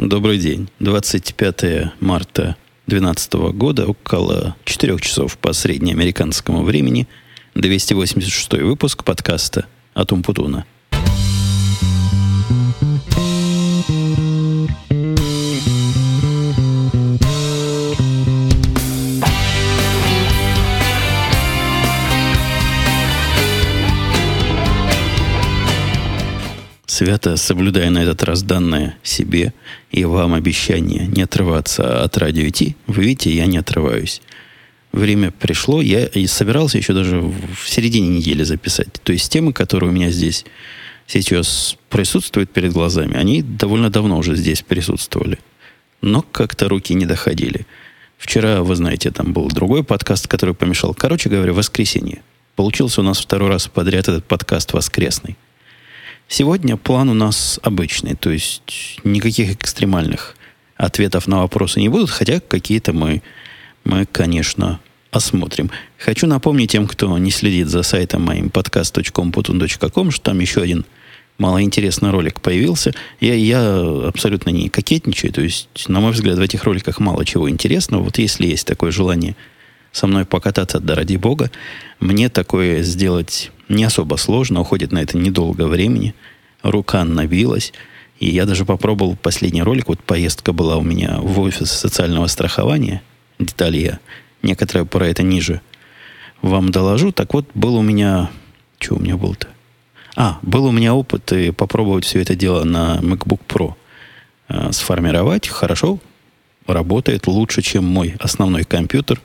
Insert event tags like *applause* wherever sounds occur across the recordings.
Добрый день. 25 марта 2012 года, около 4 часов по среднеамериканскому времени, 286 выпуск подкаста «Атум Путуна». Свято соблюдая на этот раз данное себе и вам обещание не отрываться от радио идти, вы видите, я не отрываюсь. Время пришло, я и собирался еще даже в середине недели записать. То есть темы, которые у меня здесь сейчас присутствуют перед глазами, они довольно давно уже здесь присутствовали. Но как-то руки не доходили. Вчера, вы знаете, там был другой подкаст, который помешал. Короче говоря, воскресенье. Получился у нас второй раз подряд этот подкаст воскресный. Сегодня план у нас обычный, то есть никаких экстремальных ответов на вопросы не будут, хотя какие-то мы, мы, конечно, осмотрим. Хочу напомнить тем, кто не следит за сайтом моим podcast.com.com, что там еще один малоинтересный ролик появился. Я, я абсолютно не кокетничаю, то есть, на мой взгляд, в этих роликах мало чего интересного. Вот если есть такое желание со мной покататься, да ради бога, мне такое сделать не особо сложно, уходит на это недолго времени. Рука набилась. И я даже попробовал последний ролик. Вот поездка была у меня в офис социального страхования. Детали я некоторые про это ниже вам доложу. Так вот, был у меня... Что у меня был-то? А, был у меня опыт и попробовать все это дело на MacBook Pro э, сформировать. Хорошо, работает лучше, чем мой основной компьютер,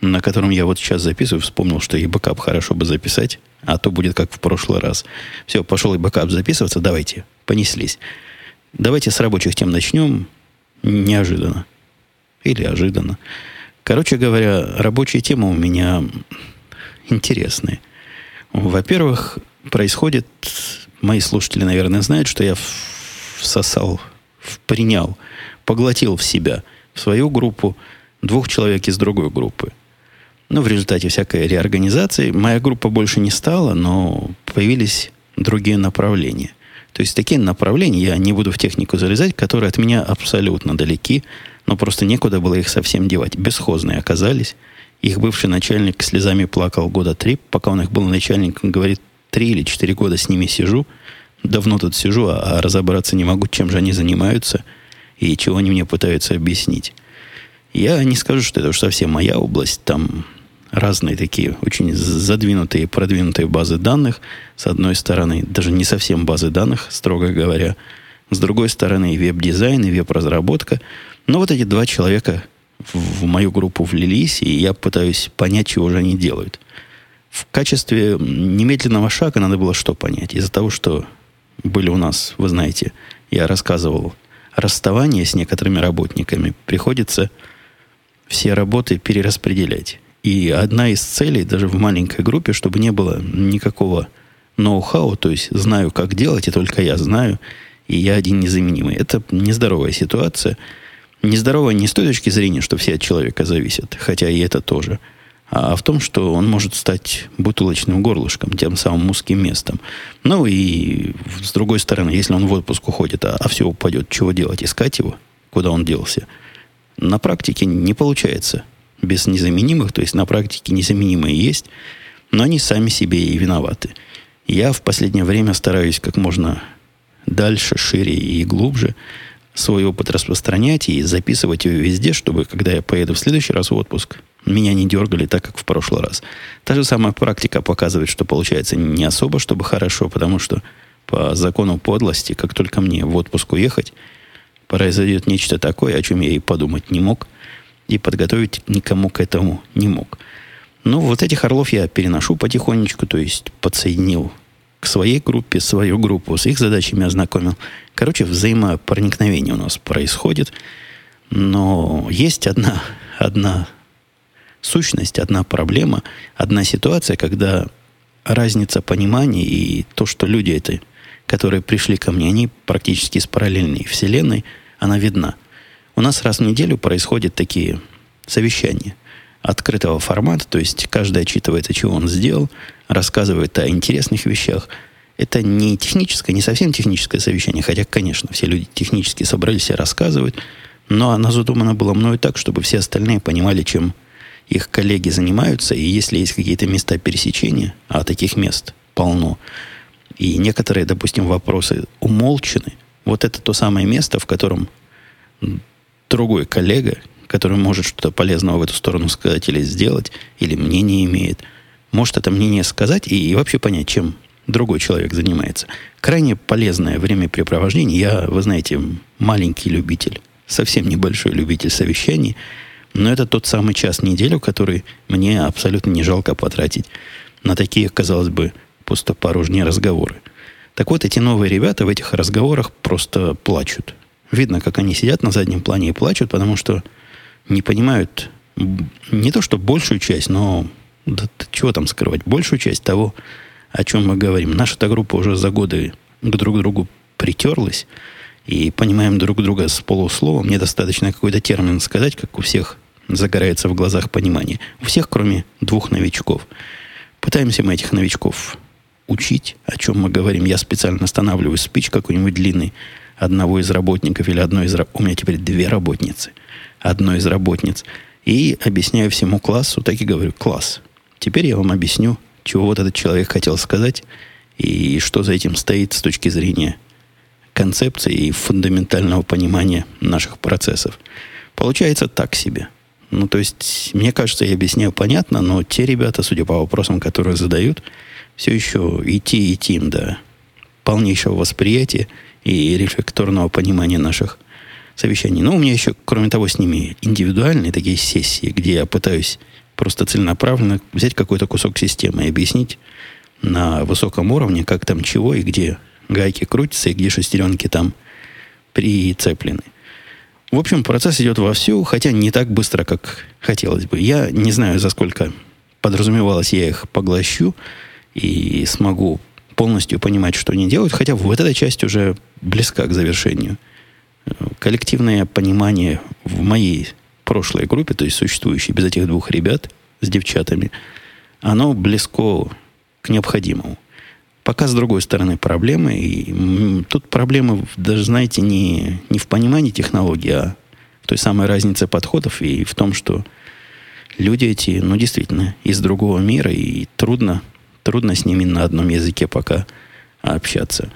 на котором я вот сейчас записываю. Вспомнил, что и бэкап хорошо бы записать. А то будет как в прошлый раз. Все, пошел и бэкап записываться. Давайте, понеслись. Давайте с рабочих тем начнем. Неожиданно. Или ожиданно. Короче говоря, рабочие темы у меня интересные. Во-первых, происходит... Мои слушатели, наверное, знают, что я всосал, принял, поглотил в себя, в свою группу, двух человек из другой группы. Ну, в результате всякой реорганизации моя группа больше не стала, но появились другие направления. То есть такие направления, я не буду в технику залезать, которые от меня абсолютно далеки, но просто некуда было их совсем девать. Бесхозные оказались. Их бывший начальник слезами плакал года три, пока он их был начальником, говорит, три или четыре года с ними сижу. Давно тут сижу, а, а разобраться не могу, чем же они занимаются и чего они мне пытаются объяснить. Я не скажу, что это уж совсем моя область. Там разные такие очень задвинутые, продвинутые базы данных. С одной стороны, даже не совсем базы данных, строго говоря. С другой стороны, веб-дизайн и веб-разработка. Но вот эти два человека в мою группу влились, и я пытаюсь понять, чего же они делают. В качестве немедленного шага надо было что понять? Из-за того, что были у нас, вы знаете, я рассказывал, расставание с некоторыми работниками, приходится все работы перераспределять. И одна из целей, даже в маленькой группе, чтобы не было никакого ноу-хау, то есть знаю, как делать, и только я знаю, и я один незаменимый. Это нездоровая ситуация. Нездоровая не с той точки зрения, что все от человека зависят, хотя и это тоже, а в том, что он может стать бутылочным горлышком, тем самым узким местом. Ну и с другой стороны, если он в отпуск уходит, а, а все упадет, чего делать? Искать его? Куда он делся? На практике не получается без незаменимых, то есть на практике незаменимые есть, но они сами себе и виноваты. Я в последнее время стараюсь как можно дальше, шире и глубже свой опыт распространять и записывать его везде, чтобы, когда я поеду в следующий раз в отпуск, меня не дергали так, как в прошлый раз. Та же самая практика показывает, что получается не особо, чтобы хорошо, потому что по закону подлости, как только мне в отпуск уехать, произойдет нечто такое, о чем я и подумать не мог – и подготовить никому к этому не мог. Ну, вот этих орлов я переношу потихонечку, то есть подсоединил к своей группе, свою группу, с их задачами ознакомил. Короче, взаимопроникновение у нас происходит. Но есть одна, одна сущность, одна проблема, одна ситуация, когда разница понимания и то, что люди это, которые пришли ко мне, они практически из параллельной вселенной, она видна – у нас раз в неделю происходят такие совещания открытого формата, то есть каждый отчитывает, о чем он сделал, рассказывает о интересных вещах. Это не техническое, не совсем техническое совещание, хотя, конечно, все люди технически собрались и рассказывают, но оно задумано было мною так, чтобы все остальные понимали, чем их коллеги занимаются, и если есть какие-то места пересечения, а таких мест полно, и некоторые, допустим, вопросы умолчены, вот это то самое место, в котором другой коллега, который может что-то полезного в эту сторону сказать или сделать, или мнение имеет, может это мнение сказать и, и вообще понять, чем другой человек занимается. Крайне полезное времяпрепровождение. Я, вы знаете, маленький любитель, совсем небольшой любитель совещаний, но это тот самый час в неделю, который мне абсолютно не жалко потратить на такие, казалось бы, пустопорожние разговоры. Так вот, эти новые ребята в этих разговорах просто плачут. Видно, как они сидят на заднем плане и плачут, потому что не понимают не то, что большую часть, но да, чего там скрывать, большую часть того, о чем мы говорим. Наша-то группа уже за годы к друг другу притерлась, и понимаем друг друга с полуслова. Мне достаточно какой-то термин сказать, как у всех загорается в глазах понимание. У всех, кроме двух новичков. Пытаемся мы этих новичков учить, о чем мы говорим. Я специально останавливаю спич какой-нибудь длинный одного из работников или одной из... У меня теперь две работницы. Одной из работниц. И объясняю всему классу, так и говорю, класс. Теперь я вам объясню, чего вот этот человек хотел сказать и что за этим стоит с точки зрения концепции и фундаментального понимания наших процессов. Получается так себе. Ну, то есть, мне кажется, я объясняю понятно, но те ребята, судя по вопросам, которые задают, все еще идти, идти им до полнейшего восприятия и рефлекторного понимания наших совещаний. Но у меня еще, кроме того, с ними индивидуальные такие сессии, где я пытаюсь просто целенаправленно взять какой-то кусок системы и объяснить на высоком уровне, как там чего и где гайки крутятся, и где шестеренки там прицеплены. В общем, процесс идет вовсю, хотя не так быстро, как хотелось бы. Я не знаю, за сколько подразумевалось, я их поглощу и смогу полностью понимать, что они делают, хотя вот эта часть уже близка к завершению. Коллективное понимание в моей прошлой группе, то есть существующей без этих двух ребят с девчатами, оно близко к необходимому. Пока с другой стороны проблемы. И тут проблемы, даже, знаете, не, не в понимании технологии, а в той самой разнице подходов и в том, что люди эти, ну, действительно, из другого мира, и трудно, трудно с ними на одном языке пока общаться.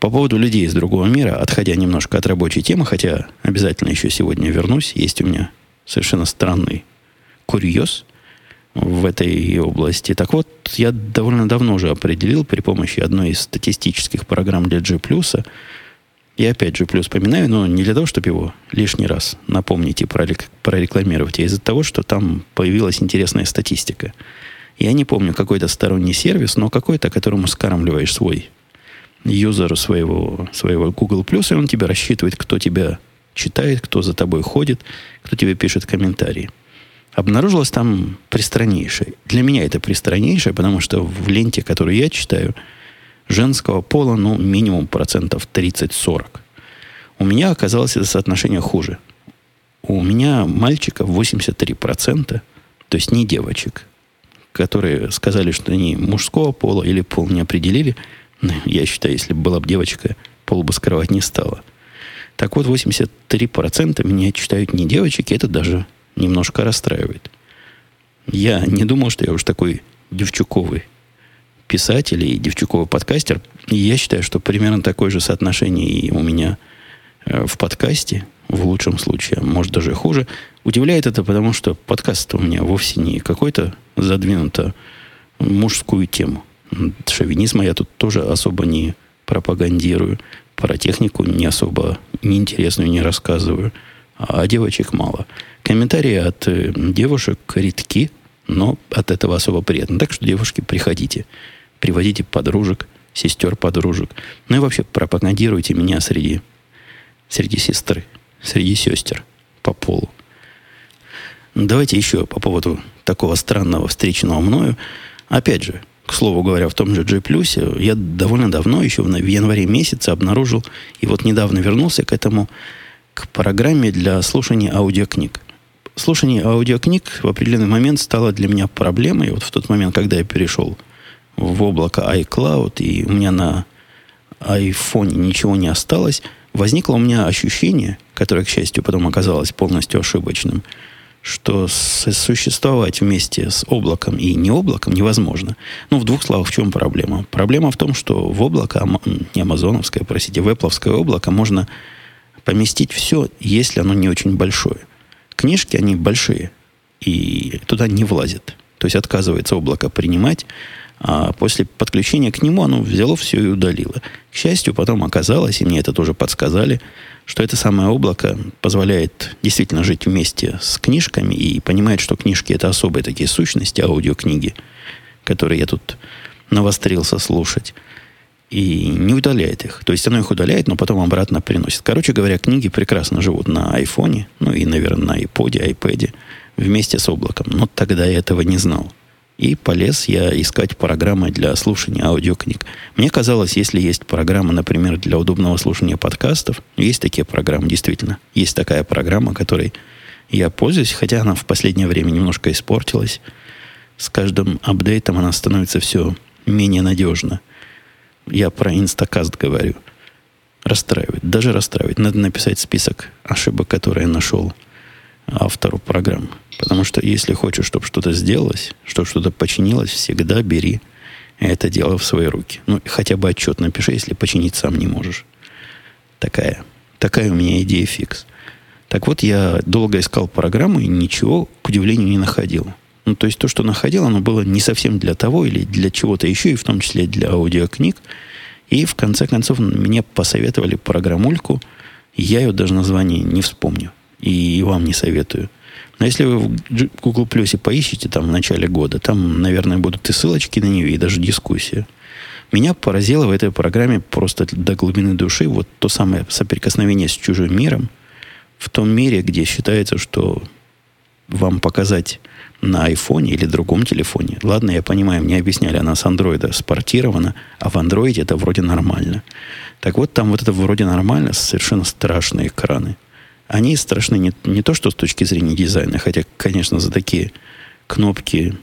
По поводу людей из другого мира, отходя немножко от рабочей темы, хотя обязательно еще сегодня вернусь, есть у меня совершенно странный курьез – в этой области. Так вот, я довольно давно уже определил при помощи одной из статистических программ для G+, и опять G+, поминаю, но не для того, чтобы его лишний раз напомнить и прорекламировать, а из-за того, что там появилась интересная статистика. Я не помню какой-то сторонний сервис, но какой-то, которому скармливаешь свой юзеру своего, своего Google+, и он тебе рассчитывает, кто тебя читает, кто за тобой ходит, кто тебе пишет комментарии обнаружилось там пристраннейшее. Для меня это пристраннейшее, потому что в ленте, которую я читаю, женского пола, ну, минимум процентов 30-40. У меня оказалось это соотношение хуже. У меня мальчиков 83%, то есть не девочек, которые сказали, что они мужского пола или пол не определили. Ну, я считаю, если бы была бы девочка, пол бы скрывать не стала. Так вот, 83% меня читают не девочки, это даже немножко расстраивает. Я не думал, что я уж такой девчуковый писатель и девчуковый подкастер. И я считаю, что примерно такое же соотношение и у меня э, в подкасте, в лучшем случае, а может даже хуже. Удивляет это, потому что подкаст у меня вовсе не какой-то задвинуто мужскую тему. Шовинизма я тут тоже особо не пропагандирую. Про технику не особо неинтересную не рассказываю. А девочек мало. Комментарии от э, девушек редки, но от этого особо приятно. Так что, девушки, приходите. Приводите подружек, сестер подружек. Ну и вообще пропагандируйте меня среди, среди сестры, среди сестер по полу. Давайте еще по поводу такого странного встреченного мною. Опять же, к слову говоря, в том же G+, я довольно давно, еще в январе месяце обнаружил, и вот недавно вернулся к этому, к программе для слушания аудиокниг слушание аудиокниг в определенный момент стало для меня проблемой. Вот в тот момент, когда я перешел в облако iCloud, и у меня на iPhone ничего не осталось, возникло у меня ощущение, которое, к счастью, потом оказалось полностью ошибочным, что существовать вместе с облаком и не облаком невозможно. Ну, в двух словах, в чем проблема? Проблема в том, что в облако, не амазоновское, простите, в Apple облако можно поместить все, если оно не очень большое. Книжки, они большие, и туда не влазят. То есть отказывается облако принимать, а после подключения к нему оно взяло все и удалило. К счастью, потом оказалось, и мне это тоже подсказали, что это самое облако позволяет действительно жить вместе с книжками и понимает, что книжки это особые такие сущности, аудиокниги, которые я тут навострился слушать. И не удаляет их. То есть оно их удаляет, но потом обратно приносит. Короче говоря, книги прекрасно живут на айфоне, ну и, наверное, на iPod, iPad вместе с облаком. Но тогда я этого не знал. И полез я искать программы для слушания аудиокниг. Мне казалось, если есть программа, например, для удобного слушания подкастов, есть такие программы, действительно. Есть такая программа, которой я пользуюсь, хотя она в последнее время немножко испортилась. С каждым апдейтом она становится все менее надежна. Я про Инстакаст говорю. Расстраивает. Даже расстраивает. Надо написать список ошибок, которые я нашел автору программы. Потому что если хочешь, чтобы что-то сделалось, чтобы что-то починилось, всегда бери это дело в свои руки. Ну, хотя бы отчет напиши, если починить сам не можешь. Такая, такая у меня идея фикс. Так вот, я долго искал программу и ничего, к удивлению, не находил. Ну, то есть то, что находил, оно было не совсем для того или для чего-то еще, и в том числе для аудиокниг. И в конце концов мне посоветовали программульку. Я ее даже название не вспомню. И вам не советую – но если вы в Google Plus поищите там в начале года, там, наверное, будут и ссылочки на нее, и даже дискуссия. Меня поразило в этой программе просто до глубины души вот то самое соприкосновение с чужим миром в том мире, где считается, что вам показать на айфоне или другом телефоне. Ладно, я понимаю, мне объясняли, она с андроида спортирована, а в андроиде это вроде нормально. Так вот, там вот это вроде нормально, совершенно страшные экраны – они страшны не, не то, что с точки зрения дизайна, хотя, конечно, за такие кнопки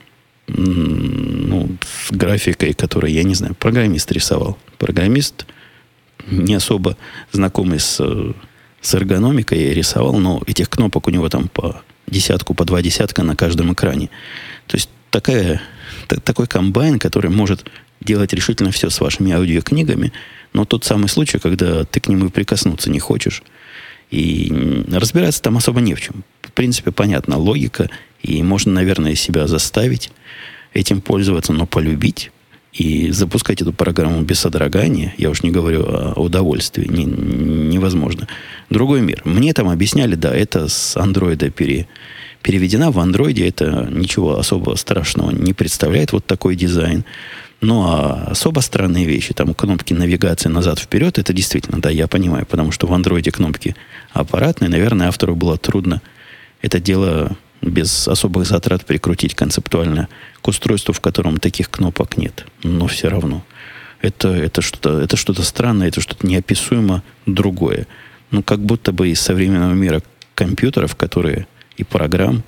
ну, с графикой, которую, я не знаю, программист рисовал. Программист не особо знакомый с, с эргономикой рисовал, но этих кнопок у него там по десятку, по два десятка на каждом экране. То есть такая, та, такой комбайн, который может делать решительно все с вашими аудиокнигами, но тот самый случай, когда ты к нему прикоснуться не хочешь, и разбираться там особо не в чем. В принципе, понятна логика, и можно, наверное, себя заставить этим пользоваться, но полюбить и запускать эту программу без содрогания, я уж не говорю о удовольствии, не, невозможно. Другой мир. Мне там объясняли, да, это с андроида пере, переведена в андроиде, это ничего особо страшного не представляет, вот такой дизайн. Ну, а особо странные вещи, там кнопки навигации назад-вперед, это действительно, да, я понимаю, потому что в андроиде кнопки аппаратные, наверное, автору было трудно это дело без особых затрат прикрутить концептуально к устройству, в котором таких кнопок нет. Но все равно. Это, это что-то это что странное, это что-то неописуемо другое. Ну, как будто бы из современного мира компьютеров, которые и программ,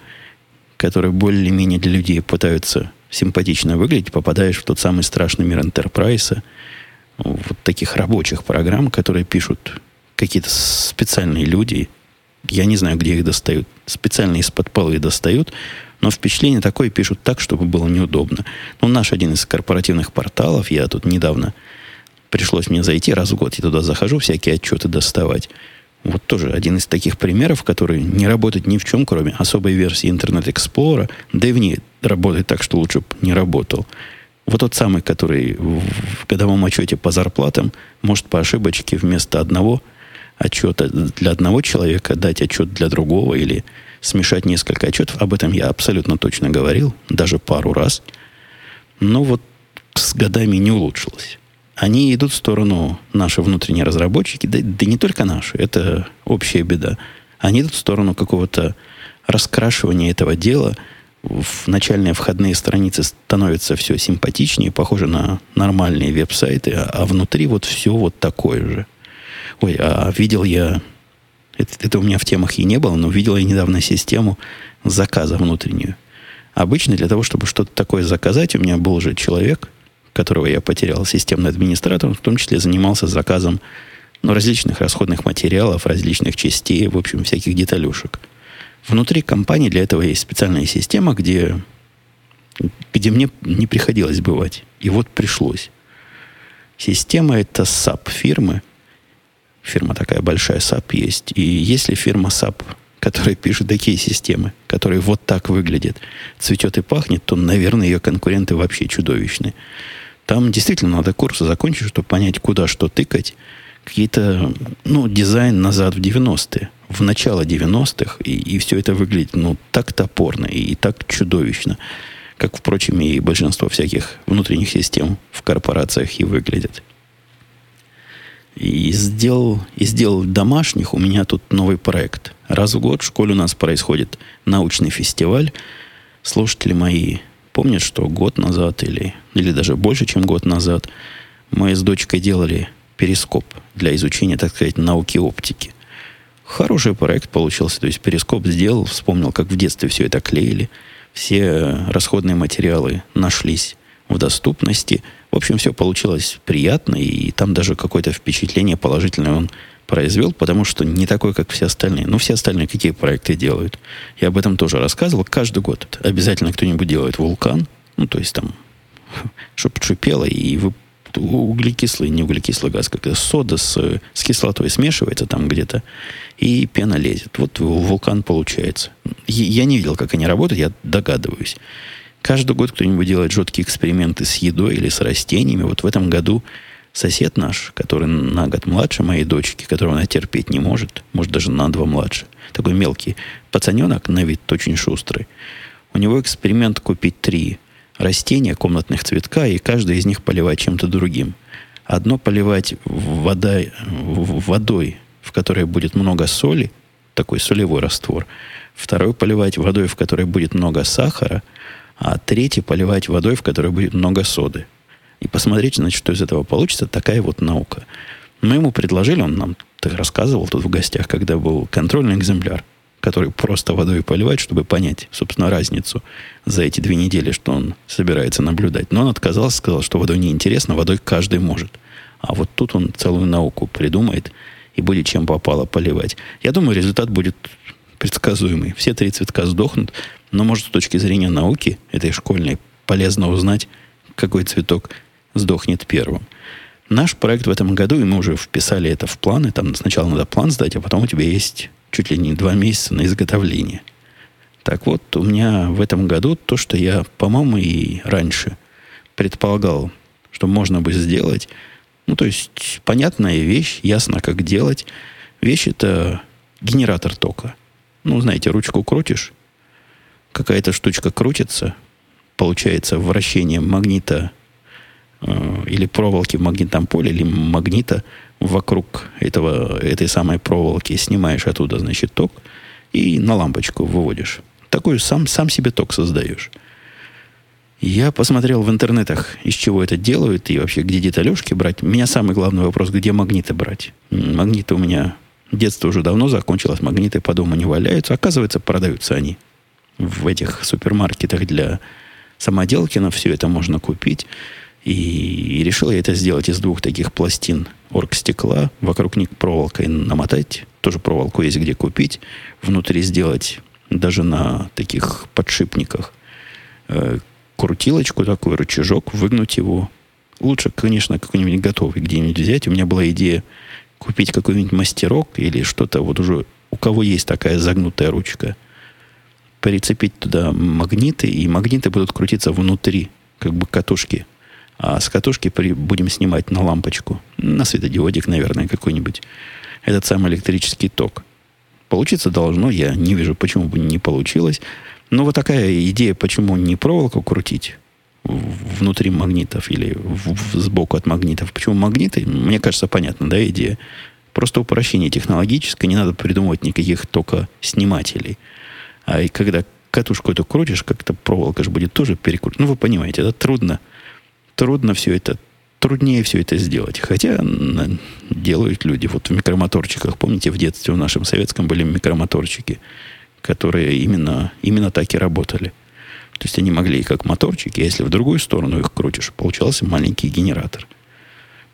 которые более-менее для людей пытаются симпатично выглядеть, попадаешь в тот самый страшный мир Enterprise, вот таких рабочих программ, которые пишут какие-то специальные люди. Я не знаю, где их достают. Специально из-под полы достают. Но впечатление такое пишут так, чтобы было неудобно. Ну, наш один из корпоративных порталов, я тут недавно пришлось мне зайти раз в год, я туда захожу, всякие отчеты доставать. Вот тоже один из таких примеров, который не работает ни в чем, кроме особой версии Internet Explorer, да и в ней работает так, что лучше бы не работал. Вот тот самый, который в годовом отчете по зарплатам может по ошибочке вместо одного отчета для одного человека дать отчет для другого или смешать несколько отчетов. Об этом я абсолютно точно говорил, даже пару раз. Но вот с годами не улучшилось они идут в сторону, наши внутренние разработчики, да, да не только наши, это общая беда. Они идут в сторону какого-то раскрашивания этого дела. В начальные входные страницы становятся все симпатичнее, похоже на нормальные веб-сайты, а, а внутри вот все вот такое же. Ой, а видел я, это, это у меня в темах и не было, но видел я недавно систему заказа внутреннюю. Обычно для того, чтобы что-то такое заказать, у меня был же человек – которого я потерял системный администратор, в том числе занимался заказом ну, различных расходных материалов, различных частей, в общем, всяких деталюшек. Внутри компании для этого есть специальная система, где, где мне не приходилось бывать. И вот пришлось. Система это SAP фирмы. Фирма такая большая SAP есть. И если фирма SAP, которая пишет такие системы, которые вот так выглядят, цветет и пахнет, то, наверное, ее конкуренты вообще чудовищны. Там действительно надо курсы закончить, чтобы понять, куда что тыкать. Какие-то, ну, дизайн назад в 90-е, в начало 90-х, и, и все это выглядит, ну, так топорно и, и так чудовищно как, впрочем, и большинство всяких внутренних систем в корпорациях и выглядят. И сделал, и сделал домашних у меня тут новый проект. Раз в год в школе у нас происходит научный фестиваль. Слушатели мои помнят, что год назад или, или даже больше, чем год назад мы с дочкой делали перископ для изучения, так сказать, науки оптики. Хороший проект получился. То есть перископ сделал, вспомнил, как в детстве все это клеили – все расходные материалы нашлись в доступности. В общем, все получилось приятно, и там даже какое-то впечатление положительное он произвел, потому что не такой, как все остальные. Ну, все остальные какие проекты делают. Я об этом тоже рассказывал. Каждый год обязательно кто-нибудь делает вулкан, ну, то есть там, *laughs* чтобы шипело, и вы углекислый, не углекислый газ, как сода с, с кислотой смешивается там где-то, и пена лезет. Вот вулкан получается. Я не видел, как они работают, я догадываюсь. Каждый год кто-нибудь делает жуткие эксперименты с едой или с растениями. Вот в этом году сосед наш, который на год младше моей дочки, которого она терпеть не может, может даже на два младше, такой мелкий пацаненок, на вид очень шустрый, у него эксперимент купить три растения комнатных цветка, и каждый из них поливать чем-то другим. Одно поливать вода, водой, в которой будет много соли, такой солевой раствор. Второй поливать водой, в которой будет много сахара, а третий поливать водой, в которой будет много соды. И посмотреть, значит, что из этого получится, такая вот наука. Мы ему предложили, он нам так рассказывал тут в гостях, когда был контрольный экземпляр который просто водой поливать, чтобы понять, собственно, разницу за эти две недели, что он собирается наблюдать. Но он отказался, сказал, что водой неинтересно, водой каждый может. А вот тут он целую науку придумает и будет чем попало поливать. Я думаю, результат будет предсказуемый. Все три цветка сдохнут, но, может, с точки зрения науки, этой школьной, полезно узнать, какой цветок сдохнет первым. Наш проект в этом году, и мы уже вписали это в планы, там сначала надо план сдать, а потом у тебя есть чуть ли не два месяца на изготовление. Так вот, у меня в этом году то, что я, по-моему, и раньше предполагал, что можно бы сделать, ну, то есть, понятная вещь, ясно, как делать. Вещь это генератор тока. Ну, знаете, ручку крутишь, какая-то штучка крутится, получается вращение магнита э, или проволоки в магнитном поле, или магнита вокруг этого, этой самой проволоки, снимаешь оттуда, значит, ток и на лампочку выводишь. Такой сам, сам себе ток создаешь. Я посмотрел в интернетах, из чего это делают и вообще, где деталюшки брать. У меня самый главный вопрос, где магниты брать. Магниты у меня детство уже давно закончилось, магниты по дому не валяются. Оказывается, продаются они в этих супермаркетах для самоделки. На все это можно купить. И, решил я это сделать из двух таких пластин оргстекла, вокруг них проволокой намотать. Тоже проволоку есть где купить. Внутри сделать даже на таких подшипниках э, крутилочку, такой рычажок, выгнуть его. Лучше, конечно, какой-нибудь готовый где-нибудь взять. У меня была идея купить какой-нибудь мастерок или что-то вот уже у кого есть такая загнутая ручка, прицепить туда магниты, и магниты будут крутиться внутри, как бы катушки а с катушки при, будем снимать на лампочку, на светодиодик, наверное, какой-нибудь, этот самый электрический ток. Получиться должно, я не вижу, почему бы не получилось. Но вот такая идея, почему не проволоку крутить внутри магнитов или в, в, сбоку от магнитов. Почему магниты? Мне кажется, понятно, да, идея. Просто упрощение технологическое, не надо придумывать никаких только снимателей. А и когда катушку эту крутишь, как-то проволока же будет тоже перекручена. Ну, вы понимаете, это трудно трудно все это, труднее все это сделать. Хотя делают люди. Вот в микромоторчиках, помните, в детстве в нашем советском были микромоторчики, которые именно, именно так и работали. То есть они могли как моторчики, а если в другую сторону их крутишь, получался маленький генератор.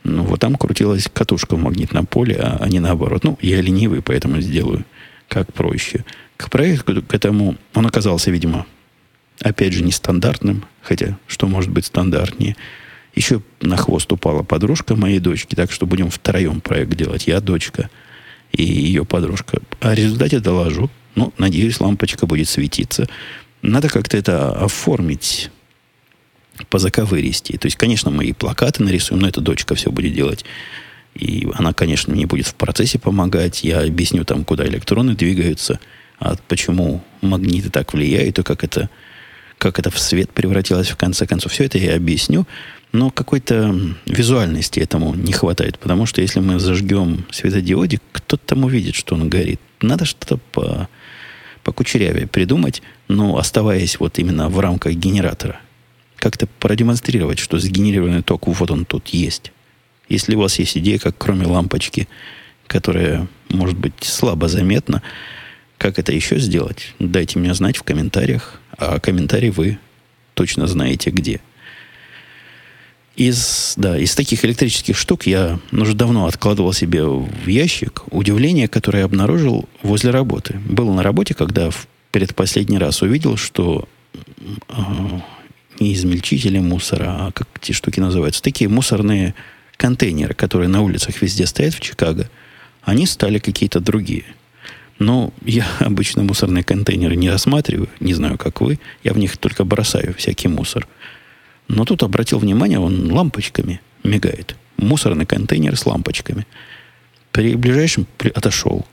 Ну, вот там крутилась катушка в магнитном поле, а, а не наоборот. Ну, я ленивый, поэтому сделаю как проще. К проекту, к этому, он оказался, видимо, опять же, нестандартным, хотя что может быть стандартнее. Еще на хвост упала подружка моей дочки, так что будем втроем проект делать. Я, дочка и ее подружка. О результате доложу. Ну, надеюсь, лампочка будет светиться. Надо как-то это оформить, позаковыристи. То есть, конечно, мы и плакаты нарисуем, но эта дочка все будет делать. И она, конечно, мне будет в процессе помогать. Я объясню там, куда электроны двигаются, а почему магниты так влияют, и как это, как это в свет превратилось в конце концов. Все это я объясню. Но какой-то визуальности этому не хватает. Потому что если мы зажгем светодиодик, кто-то там увидит, что он горит. Надо что-то по, покучерявее придумать, но оставаясь вот именно в рамках генератора. Как-то продемонстрировать, что сгенерированный ток вот он тут есть. Если у вас есть идея, как кроме лампочки, которая может быть слабо заметна, как это еще сделать, дайте мне знать в комментариях. А комментарий вы точно знаете где. Из, да, из таких электрических штук я уже давно откладывал себе в ящик удивление, которое я обнаружил возле работы. Был на работе, когда в предпоследний раз увидел, что э, не измельчители мусора, а как эти штуки называются, такие мусорные контейнеры, которые на улицах везде стоят в Чикаго, они стали какие-то другие. Но я *laughs* обычно мусорные контейнеры не рассматриваю, не знаю, как вы, я в них только бросаю всякий мусор. Но тут обратил внимание, он лампочками мигает. Мусорный контейнер с лампочками. При ближайшем отошел.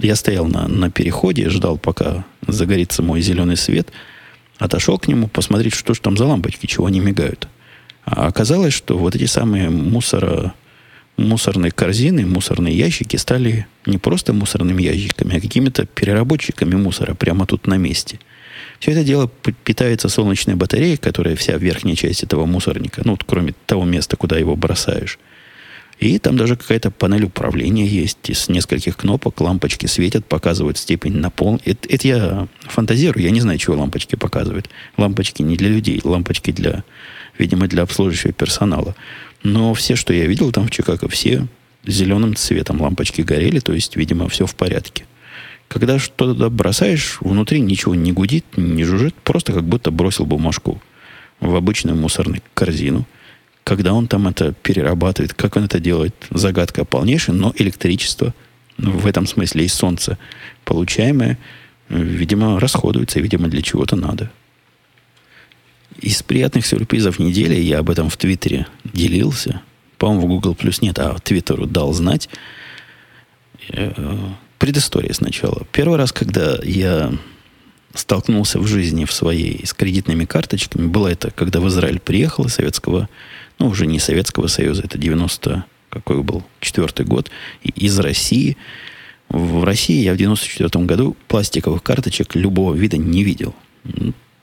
Я стоял на, на переходе, ждал, пока загорится мой зеленый свет. Отошел к нему посмотреть, что же там за лампочки, чего они мигают. А оказалось, что вот эти самые мусора, мусорные корзины, мусорные ящики стали не просто мусорными ящиками, а какими-то переработчиками мусора прямо тут на месте – все это дело питается солнечной батареей, которая вся верхняя часть этого мусорника, ну, вот кроме того места, куда его бросаешь. И там даже какая-то панель управления есть. Из нескольких кнопок лампочки светят, показывают степень напол. Это, это я фантазирую, я не знаю, чего лампочки показывают. Лампочки не для людей, лампочки для, видимо, для обслуживающего персонала. Но все, что я видел там в Чикаго, все зеленым цветом лампочки горели, то есть, видимо, все в порядке. Когда что-то бросаешь, внутри ничего не гудит, не жужжит, просто как будто бросил бумажку в обычную мусорную корзину. Когда он там это перерабатывает, как он это делает, загадка полнейшая, но электричество, ну, в этом смысле и солнце, получаемое, видимо, расходуется, видимо, для чего-то надо. Из приятных сюрпризов недели я об этом в Твиттере делился. По-моему, в Google Plus нет, а Твиттеру дал знать. Э, Предыстория сначала. Первый раз, когда я столкнулся в жизни в своей с кредитными карточками, было это, когда в Израиль приехал из Советского, ну, уже не Советского Союза, это 90 какой был, четвертый год, из России. В России я в 94 году пластиковых карточек любого вида не видел.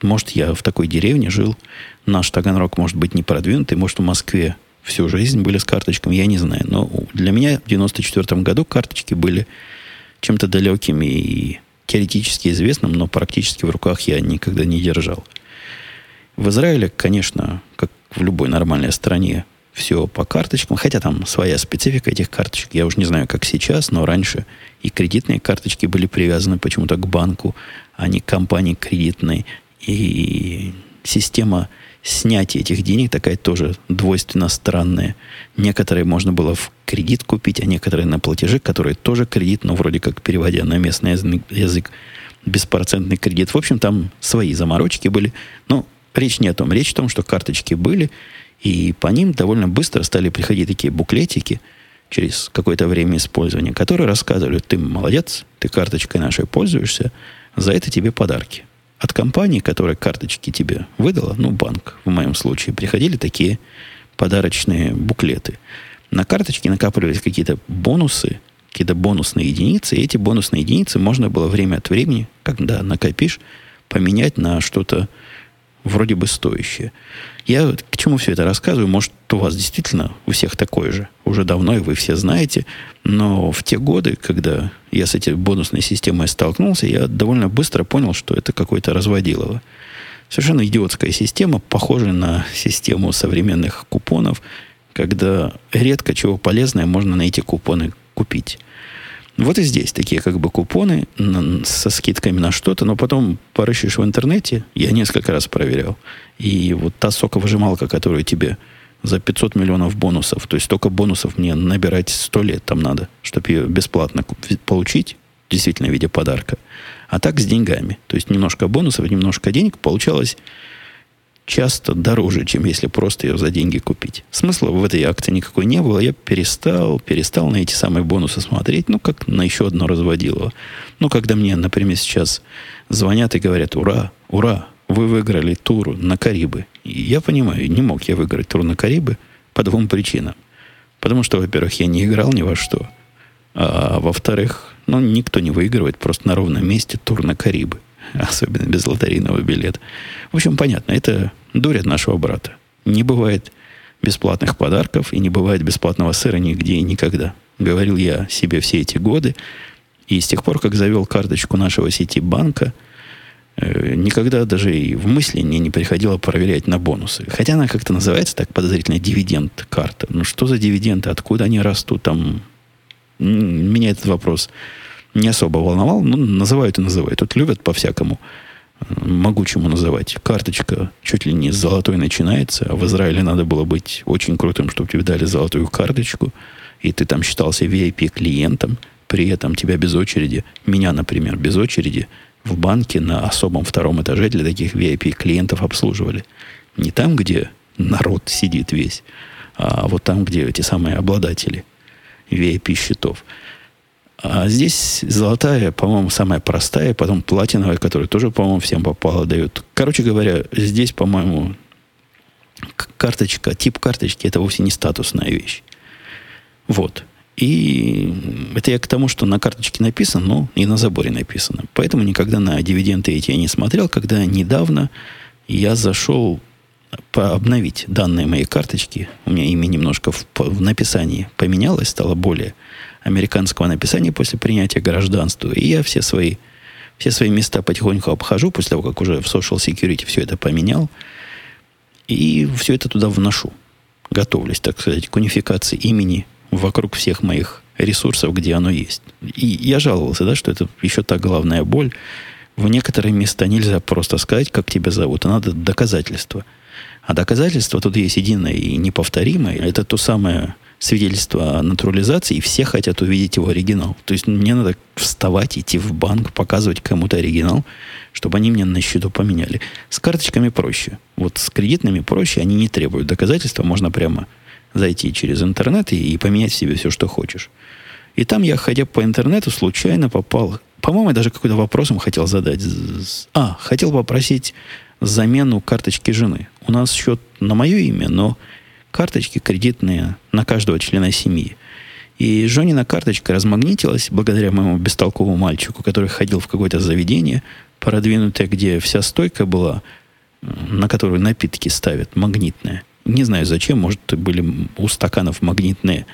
Может, я в такой деревне жил, наш Таганрог может быть не продвинутый, может, в Москве всю жизнь были с карточками, я не знаю. Но для меня в 94 году карточки были чем-то далеким и теоретически известным, но практически в руках я никогда не держал. В Израиле, конечно, как в любой нормальной стране, все по карточкам, хотя там своя специфика этих карточек. Я уже не знаю, как сейчас, но раньше и кредитные карточки были привязаны почему-то к банку, а не к компании кредитной. И система снятие этих денег такая тоже двойственно странная. Некоторые можно было в кредит купить, а некоторые на платежи, которые тоже кредит, но вроде как переводя на местный язык беспроцентный кредит. В общем, там свои заморочки были. Но речь не о том. Речь о том, что карточки были, и по ним довольно быстро стали приходить такие буклетики через какое-то время использования, которые рассказывали, ты молодец, ты карточкой нашей пользуешься, за это тебе подарки от компании, которая карточки тебе выдала, ну, банк в моем случае, приходили такие подарочные буклеты. На карточке накапливались какие-то бонусы, какие-то бонусные единицы, и эти бонусные единицы можно было время от времени, когда накопишь, поменять на что-то вроде бы стоящее. Я к чему все это рассказываю? Может, у вас действительно у всех такое же. Уже давно, и вы все знаете. Но в те годы, когда я с этой бонусной системой столкнулся, я довольно быстро понял, что это какое-то разводилово. Совершенно идиотская система, похожая на систему современных купонов, когда редко чего полезное можно на эти купоны купить. Вот и здесь такие как бы купоны со скидками на что-то, но потом порыщешь в интернете, я несколько раз проверял, и вот та соковыжималка, которую тебе за 500 миллионов бонусов, то есть столько бонусов мне набирать 100 лет там надо, чтобы ее бесплатно получить, действительно в виде подарка, а так с деньгами. То есть немножко бонусов, немножко денег получалось часто дороже, чем если просто ее за деньги купить. Смысла в этой акции никакой не было. Я перестал, перестал на эти самые бонусы смотреть, ну, как на еще одно разводилово. Ну, когда мне, например, сейчас звонят и говорят, ура, ура, вы выиграли тур на Карибы. И я понимаю, не мог я выиграть тур на Карибы по двум причинам. Потому что, во-первых, я не играл ни во что. А во-вторых, ну, никто не выигрывает просто на ровном месте тур на Карибы. Особенно без лотерейного билета. В общем, понятно, это дурят нашего брата. Не бывает бесплатных подарков и не бывает бесплатного сыра нигде и никогда. Говорил я себе все эти годы. И с тех пор, как завел карточку нашего сети банка, э, никогда даже и в мысли мне не приходило проверять на бонусы. Хотя она как-то называется так подозрительно дивиденд карта. Ну что за дивиденды, откуда они растут? Там меня этот вопрос не особо волновал. Ну, называют и называют. Тут любят по-всякому э, могучему называть. Карточка чуть ли не с золотой начинается, а в Израиле надо было быть очень крутым, чтобы тебе дали золотую карточку, и ты там считался VIP-клиентом, при этом тебя без очереди, меня, например, без очереди, в банке на особом втором этаже для таких VIP-клиентов обслуживали. Не там, где народ сидит весь, а вот там, где эти самые обладатели VIP-счетов. А здесь золотая, по-моему, самая простая, потом платиновая, которая тоже, по-моему, всем попала, дают. Короче говоря, здесь, по-моему, карточка, тип карточки это вовсе не статусная вещь. Вот. И это я к тому, что на карточке написано, но и на заборе написано. Поэтому никогда на дивиденды эти я не смотрел, когда недавно я зашел обновить данные моей карточки. У меня имя немножко в, в написании поменялось, стало более американского написания после принятия гражданства. И я все свои, все свои места потихоньку обхожу, после того, как уже в Social Security все это поменял. И все это туда вношу. Готовлюсь, так сказать, к унификации имени вокруг всех моих ресурсов, где оно есть. И я жаловался, да, что это еще та главная боль. В некоторые места нельзя просто сказать, как тебя зовут, а надо доказательства. А доказательство тут есть единое и неповторимое. Это то самое свидетельство о натурализации, и все хотят увидеть его оригинал. То есть мне надо вставать, идти в банк, показывать кому-то оригинал, чтобы они мне на счету поменяли. С карточками проще. Вот с кредитными проще, они не требуют доказательства, можно прямо зайти через интернет и, и поменять себе все, что хочешь. И там я, ходя по интернету, случайно попал... По-моему, я даже какой-то вопросом хотел задать. А, хотел попросить замену карточки жены. У нас счет на мое имя, но карточки кредитные на каждого члена семьи. И Жонина карточка размагнитилась благодаря моему бестолковому мальчику, который ходил в какое-то заведение, продвинутое, где вся стойка была, на которую напитки ставят, магнитная. Не знаю зачем, может, были у стаканов магнитные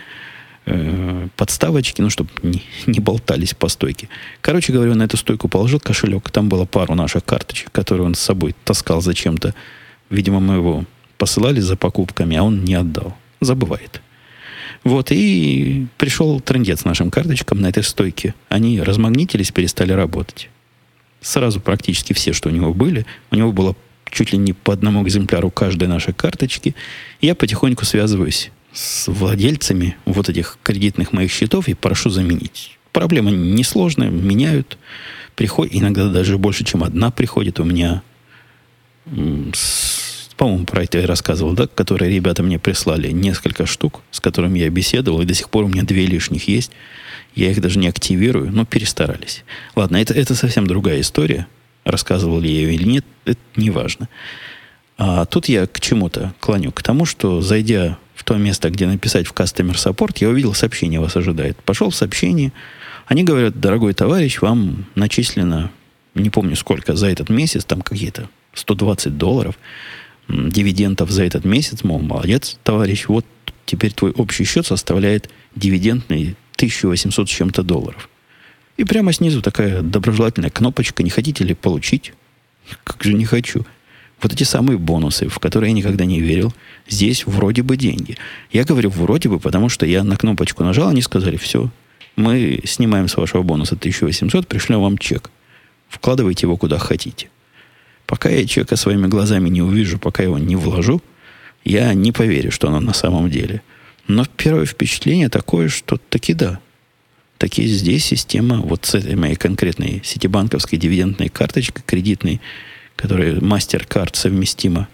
э, подставочки, ну, чтобы не, не болтались по стойке. Короче говоря, на эту стойку положил кошелек, там было пару наших карточек, которые он с собой таскал зачем-то. Видимо, мы его посылали за покупками, а он не отдал. Забывает. Вот, и пришел трендец нашим карточкам на этой стойке. Они размагнитились, перестали работать. Сразу практически все, что у него были. У него было чуть ли не по одному экземпляру каждой нашей карточки. Я потихоньку связываюсь с владельцами вот этих кредитных моих счетов и прошу заменить. Проблема несложная, меняют. Приходит, иногда даже больше, чем одна приходит у меня по-моему, про это я рассказывал, да, которые ребята мне прислали несколько штук, с которыми я беседовал, и до сих пор у меня две лишних есть. Я их даже не активирую, но перестарались. Ладно, это, это совсем другая история. Рассказывал ли я ее или нет, это не важно. А тут я к чему-то клоню. К тому, что зайдя в то место, где написать в Customer Support, я увидел сообщение вас ожидает. Пошел в сообщение. Они говорят, дорогой товарищ, вам начислено, не помню сколько, за этот месяц, там какие-то 120 долларов дивидендов за этот месяц, мол, молодец, товарищ, вот теперь твой общий счет составляет дивидендный 1800 с чем-то долларов. И прямо снизу такая доброжелательная кнопочка, не хотите ли получить? Как же не хочу. Вот эти самые бонусы, в которые я никогда не верил, здесь вроде бы деньги. Я говорю вроде бы, потому что я на кнопочку нажал, они сказали, все, мы снимаем с вашего бонуса 1800, пришлем вам чек. Вкладывайте его куда хотите. Пока я чека своими глазами не увижу, пока его не вложу, я не поверю, что оно на самом деле. Но первое впечатление такое, что таки да. Таки здесь система вот с этой моей конкретной сетибанковской дивидендной карточкой кредитной, которая MasterCard совместима,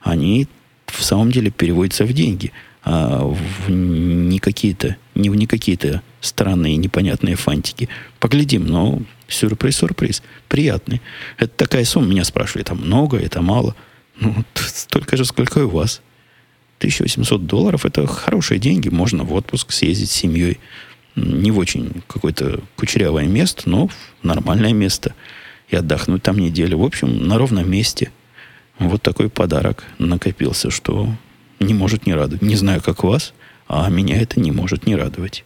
они в самом деле переводятся в деньги, а в не какие-то, не в не какие-то странные непонятные фантики. Поглядим, но сюрприз, сюрприз. Приятный. Это такая сумма, меня спрашивали, это много, это мало. Ну, столько же, сколько и у вас. 1800 долларов – это хорошие деньги. Можно в отпуск съездить с семьей. Не в очень какое-то кучерявое место, но нормальное место. И отдохнуть там неделю. В общем, на ровном месте. Вот такой подарок накопился, что не может не радовать. Не знаю, как вас, а меня это не может не радовать.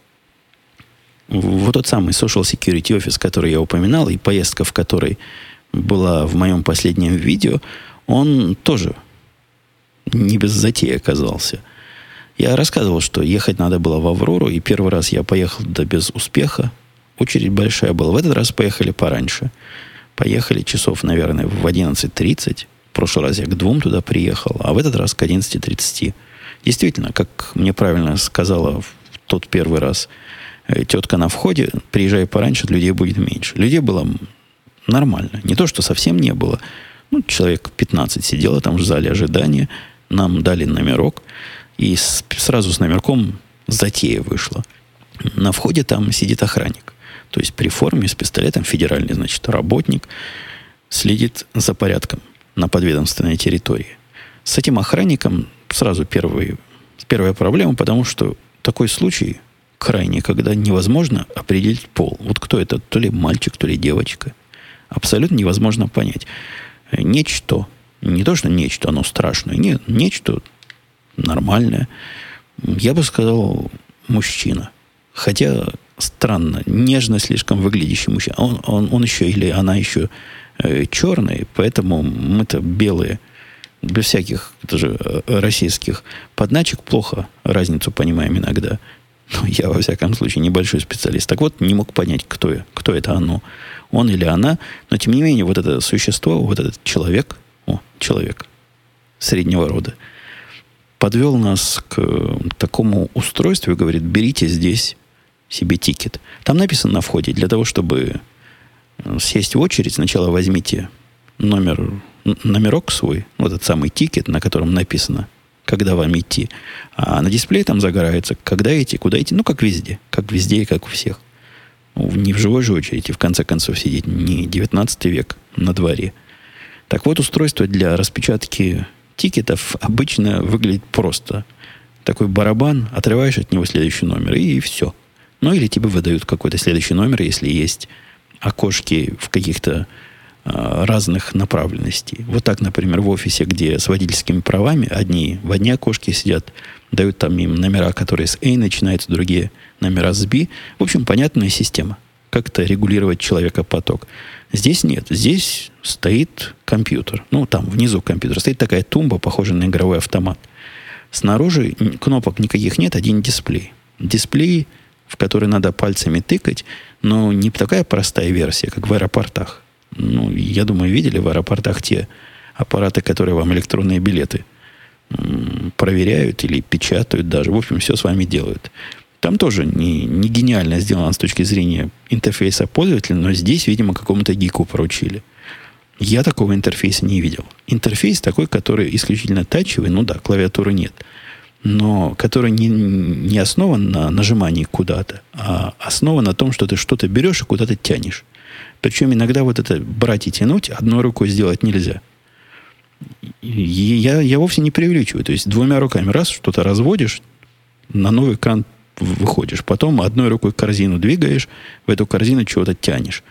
Вот тот самый Social Security Office, который я упоминал, и поездка, в которой была в моем последнем видео, он тоже не без затеи оказался. Я рассказывал, что ехать надо было в Аврору, и первый раз я поехал да без успеха. Очередь большая была. В этот раз поехали пораньше. Поехали часов, наверное, в 11.30. В прошлый раз я к двум туда приехал, а в этот раз к 11.30. Действительно, как мне правильно сказала в тот первый раз тетка на входе, приезжай пораньше, людей будет меньше. Людей было нормально. Не то, что совсем не было. Ну, человек 15 сидело там в зале ожидания – нам дали номерок, и с, сразу с номерком затея вышла. На входе там сидит охранник. То есть при форме с пистолетом федеральный, значит, работник следит за порядком на подведомственной территории. С этим охранником сразу первый, первая проблема, потому что такой случай крайне, когда невозможно определить пол. Вот кто это, то ли мальчик, то ли девочка. Абсолютно невозможно понять. Нечто не то, что нечто, оно страшное. Нет, нечто нормальное. Я бы сказал, мужчина. Хотя странно, нежно слишком выглядящий мужчина. Он, он, он еще или она еще э, черный, поэтому мы-то белые, без всяких тоже э, российских подначек, плохо разницу понимаем иногда. *laughs* Но я, во всяком случае, небольшой специалист. Так вот, не мог понять, кто, кто это оно. Он или она. Но, тем не менее, вот это существо, вот этот человек, о, человек среднего рода, подвел нас к такому устройству и говорит, берите здесь себе тикет. Там написано на входе, для того, чтобы сесть в очередь, сначала возьмите номер, номерок свой, вот этот самый тикет, на котором написано, когда вам идти. А на дисплее там загорается, когда идти, куда идти. Ну, как везде. Как везде и как у всех. Ну, не в живой же очереди, в конце концов, сидеть. Не 19 век на дворе. Так вот, устройство для распечатки тикетов обычно выглядит просто. Такой барабан, отрываешь от него следующий номер, и все. Ну, или тебе выдают какой-то следующий номер, если есть окошки в каких-то разных направленностей. Вот так, например, в офисе, где с водительскими правами одни в одни окошки сидят, дают там им номера, которые с A начинаются, другие номера с B. В общем, понятная система. Как-то регулировать человека поток. Здесь нет. Здесь стоит компьютер. Ну, там внизу компьютер. Стоит такая тумба, похожая на игровой автомат. Снаружи кнопок никаких нет, один дисплей. Дисплей, в который надо пальцами тыкать, но не такая простая версия, как в аэропортах. Ну, я думаю, видели в аэропортах те аппараты, которые вам электронные билеты проверяют или печатают даже. В общем, все с вами делают. Там тоже не, не гениально сделано с точки зрения интерфейса пользователя, но здесь, видимо, какому-то гику поручили. Я такого интерфейса не видел. Интерфейс такой, который исключительно тачевый, ну да, клавиатуры нет, но который не, не основан на нажимании куда-то, а основан на том, что ты что-то берешь и куда-то тянешь. Причем иногда вот это брать и тянуть одной рукой сделать нельзя. я, я вовсе не преувеличиваю. То есть двумя руками раз что-то разводишь, на новый экран выходишь. Потом одной рукой корзину двигаешь, в эту корзину чего-то тянешь.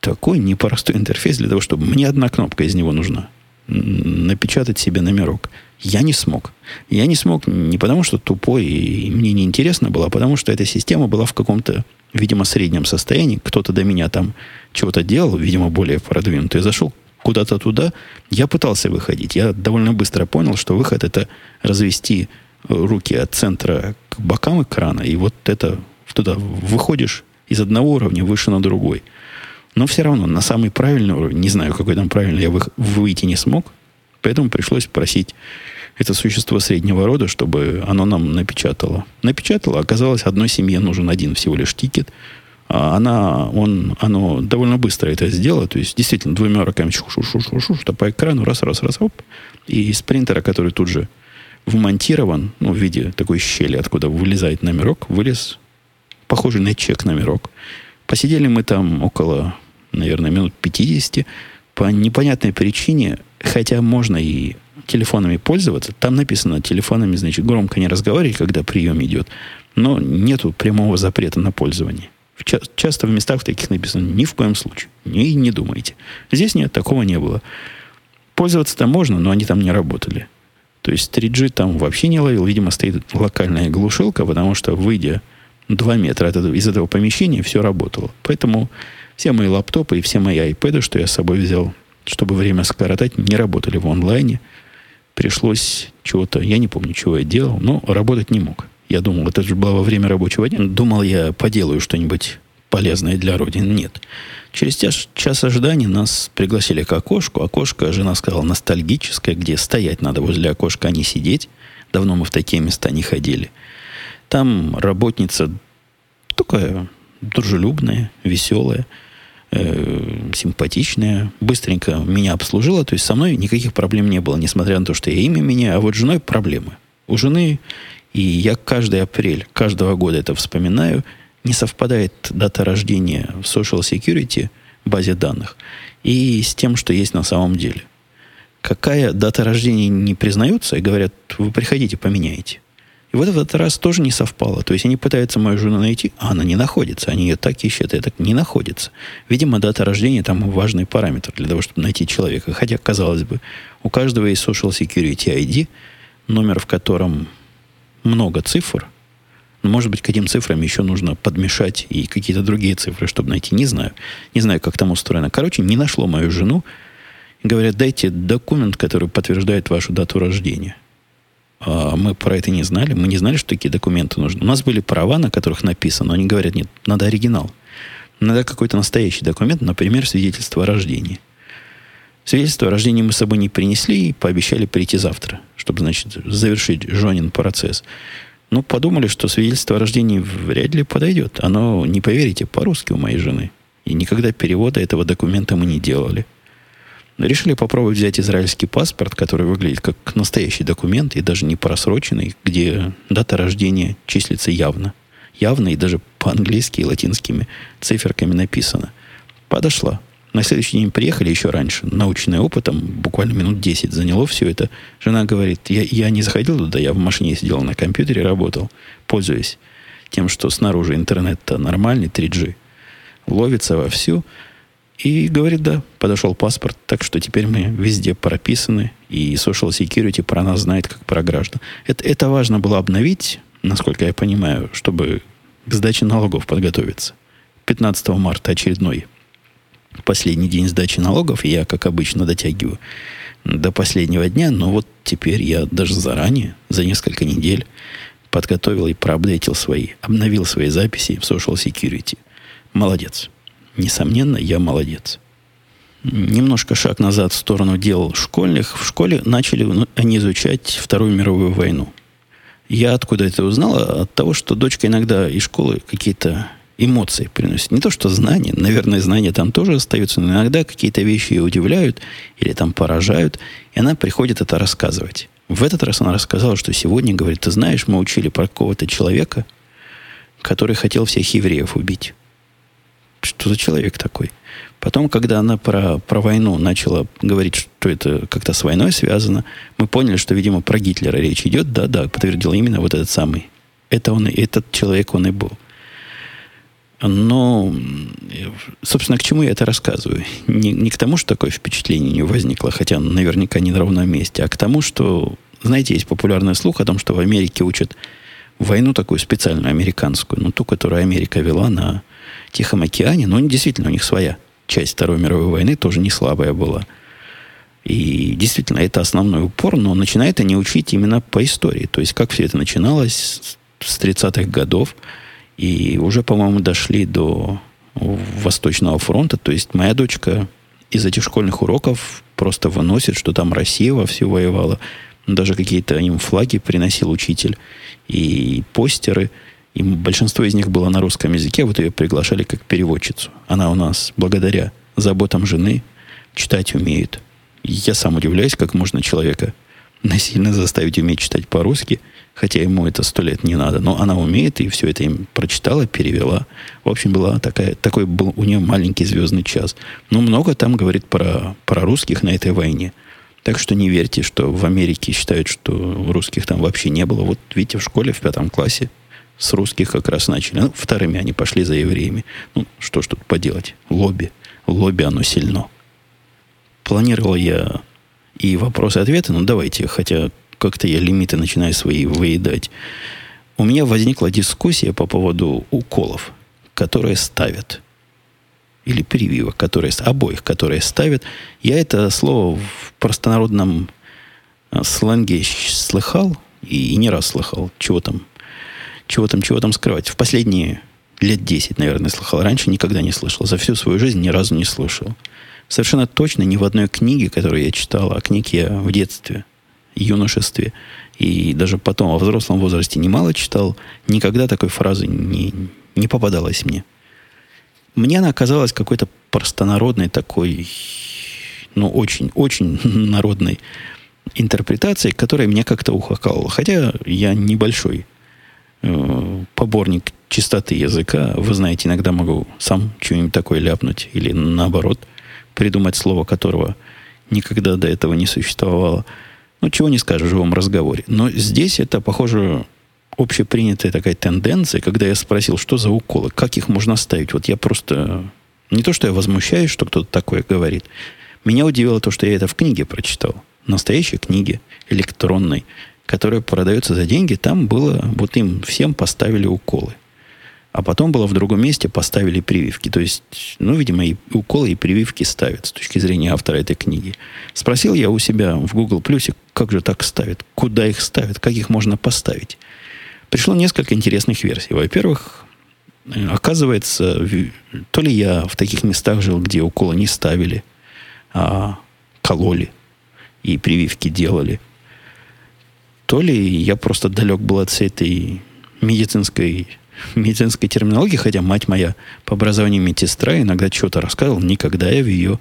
Такой непростой интерфейс для того, чтобы мне одна кнопка из него нужна. Напечатать себе номерок. Я не смог. Я не смог не потому, что тупой и мне неинтересно было, а потому что эта система была в каком-то, видимо, среднем состоянии. Кто-то до меня там чего-то делал, видимо, более продвинутый. Зашел куда-то туда. Я пытался выходить. Я довольно быстро понял, что выход это развести руки от центра к бокам экрана, и вот это туда выходишь из одного уровня выше на другой. Но все равно на самый правильный уровень, не знаю, какой там правильный, я выйти не смог, поэтому пришлось просить это существо среднего рода, чтобы оно нам напечатало. Напечатало, оказалось, одной семье нужен один всего лишь тикет. А она, он, оно довольно быстро это сделало. То есть, действительно, двумя руками шу шу шу шу шу что по экрану раз, раз, раз, оп. И из принтера, который тут же вмонтирован, ну, в виде такой щели, откуда вылезает номерок, вылез похожий на чек номерок. Посидели мы там около, наверное, минут 50. По непонятной причине, хотя можно и телефонами пользоваться, там написано телефонами, значит, громко не разговаривать, когда прием идет, но нету прямого запрета на пользование. Ча- часто в местах таких написано ни в коем случае. И не думайте. Здесь нет, такого не было. Пользоваться-то можно, но они там не работали. То есть 3G там вообще не ловил. Видимо, стоит локальная глушилка, потому что, выйдя 2 метра от этого, из этого помещения все работало. Поэтому все мои лаптопы и все мои iPad, что я с собой взял, чтобы время скоротать, не работали в онлайне. Пришлось чего-то, я не помню, чего я делал, но работать не мог. Я думал, это же было во время рабочего дня. Думал, я поделаю что-нибудь полезное для Родины. Нет. Через час, ожидания нас пригласили к окошку. Окошко, жена сказала, ностальгическое, где стоять надо возле окошка, а не сидеть. Давно мы в такие места не ходили. Там работница такая дружелюбная, веселая, э, симпатичная, быстренько меня обслужила. То есть со мной никаких проблем не было, несмотря на то, что я имя меня, а вот с женой проблемы. У жены, и я каждый апрель каждого года это вспоминаю, не совпадает дата рождения в Social Security базе данных и с тем, что есть на самом деле. Какая дата рождения не признается, и говорят, вы приходите, поменяйте. И вот в этот раз тоже не совпало. То есть они пытаются мою жену найти, а она не находится. Они ее так ищут, и так не находится. Видимо, дата рождения там важный параметр для того, чтобы найти человека. Хотя, казалось бы, у каждого есть Social Security ID, номер в котором много цифр. Но, может быть, к этим цифрам еще нужно подмешать и какие-то другие цифры, чтобы найти. Не знаю. Не знаю, как там устроено. Короче, не нашло мою жену. Говорят, дайте документ, который подтверждает вашу дату рождения. А мы про это не знали. Мы не знали, что такие документы нужны. У нас были права, на которых написано, но они говорят, нет, надо оригинал. Надо какой-то настоящий документ, например, свидетельство о рождении. Свидетельство о рождении мы с собой не принесли и пообещали прийти завтра, чтобы, значит, завершить Жонин процесс. Ну, подумали, что свидетельство о рождении вряд ли подойдет. Оно, не поверите, по-русски у моей жены. И никогда перевода этого документа мы не делали. Решили попробовать взять израильский паспорт, который выглядит как настоящий документ и даже не просроченный, где дата рождения числится явно. Явно и даже по-английски и латинскими циферками написано. Подошла. На следующий день приехали еще раньше. Научный опытом, буквально минут 10 заняло все это. Жена говорит, я, я не заходил туда, я в машине сидел на компьютере, работал, пользуясь тем, что снаружи интернет-то нормальный, 3G. Ловится вовсю. И говорит, да, подошел паспорт, так что теперь мы везде прописаны, и Social Security про нас знает, как про граждан. Это, это важно было обновить, насколько я понимаю, чтобы к сдаче налогов подготовиться. 15 марта очередной последний день сдачи налогов, я, как обычно, дотягиваю до последнего дня, но вот теперь я даже заранее, за несколько недель, подготовил и проапдейтил свои, обновил свои записи в Social Security. Молодец несомненно, я молодец. Немножко шаг назад в сторону дел школьных. В школе начали ну, они изучать Вторую мировую войну. Я откуда это узнал? От того, что дочка иногда из школы какие-то эмоции приносит. Не то, что знания, наверное, знания там тоже остаются, но иногда какие-то вещи ее удивляют или там поражают, и она приходит это рассказывать. В этот раз она рассказала, что сегодня, говорит, ты знаешь, мы учили про какого-то человека, который хотел всех евреев убить что за человек такой? Потом, когда она про, про войну начала говорить, что это как-то с войной связано, мы поняли, что, видимо, про Гитлера речь идет. Да-да, подтвердил именно вот этот самый. Это он, этот человек он и был. Но, собственно, к чему я это рассказываю? Не, не к тому, что такое впечатление не возникло, хотя наверняка не на ровном месте, а к тому, что, знаете, есть популярный слух о том, что в Америке учат войну такую специальную американскую, ну, ту, которую Америка вела на Тихом океане, но действительно у них своя часть Второй мировой войны тоже не слабая была. И действительно, это основной упор, но начинает они учить именно по истории. То есть, как все это начиналось с 30-х годов, и уже, по-моему, дошли до Восточного фронта. То есть, моя дочка из этих школьных уроков просто выносит, что там Россия во все воевала. Даже какие-то им флаги приносил учитель. И постеры. И большинство из них было на русском языке. Вот ее приглашали как переводчицу. Она у нас, благодаря заботам жены, читать умеет. Я сам удивляюсь, как можно человека насильно заставить уметь читать по-русски, хотя ему это сто лет не надо. Но она умеет, и все это им прочитала, перевела. В общем, была такая, такой был у нее маленький звездный час. Но много там говорит про, про русских на этой войне. Так что не верьте, что в Америке считают, что русских там вообще не было. Вот видите, в школе в пятом классе с русских как раз начали. Ну, вторыми они пошли за евреями. Ну, что ж тут поделать? Лобби. Лобби оно сильно. Планировал я и вопросы-ответы, ну давайте, хотя как-то я лимиты начинаю свои выедать. У меня возникла дискуссия по поводу уколов, которые ставят. Или прививок, которые обоих, которые ставят. Я это слово в простонародном э, сленге слыхал и не раз слыхал. Чего там, чего там, чего там скрывать. В последние лет 10, наверное, слыхал. Раньше никогда не слышал. За всю свою жизнь ни разу не слышал. Совершенно точно ни в одной книге, которую я читал, а книг я в детстве, юношестве и даже потом во взрослом возрасте немало читал, никогда такой фразы не, не попадалась мне. Мне она оказалась какой-то простонародной такой, ну, очень-очень *laughs* народной интерпретацией, которая меня как-то ухакала. Хотя я небольшой э, поборник чистоты языка. Вы знаете, иногда могу сам что-нибудь такое ляпнуть или наоборот – придумать слово, которого никогда до этого не существовало. Ну, чего не скажешь в живом разговоре. Но здесь это, похоже, общепринятая такая тенденция, когда я спросил, что за уколы, как их можно ставить. Вот я просто... Не то, что я возмущаюсь, что кто-то такое говорит. Меня удивило то, что я это в книге прочитал. Настоящей книге, электронной, которая продается за деньги. Там было... Вот им всем поставили уколы. А потом было в другом месте, поставили прививки. То есть, ну, видимо, и уколы, и прививки ставят с точки зрения автора этой книги. Спросил я у себя в Google Плюсе, как же так ставят, куда их ставят, как их можно поставить. Пришло несколько интересных версий. Во-первых, оказывается, то ли я в таких местах жил, где уколы не ставили, а кололи и прививки делали, то ли я просто далек был от всей этой медицинской медицинской терминологии, хотя мать моя по образованию медсестра иногда что-то рассказывала, никогда я в ее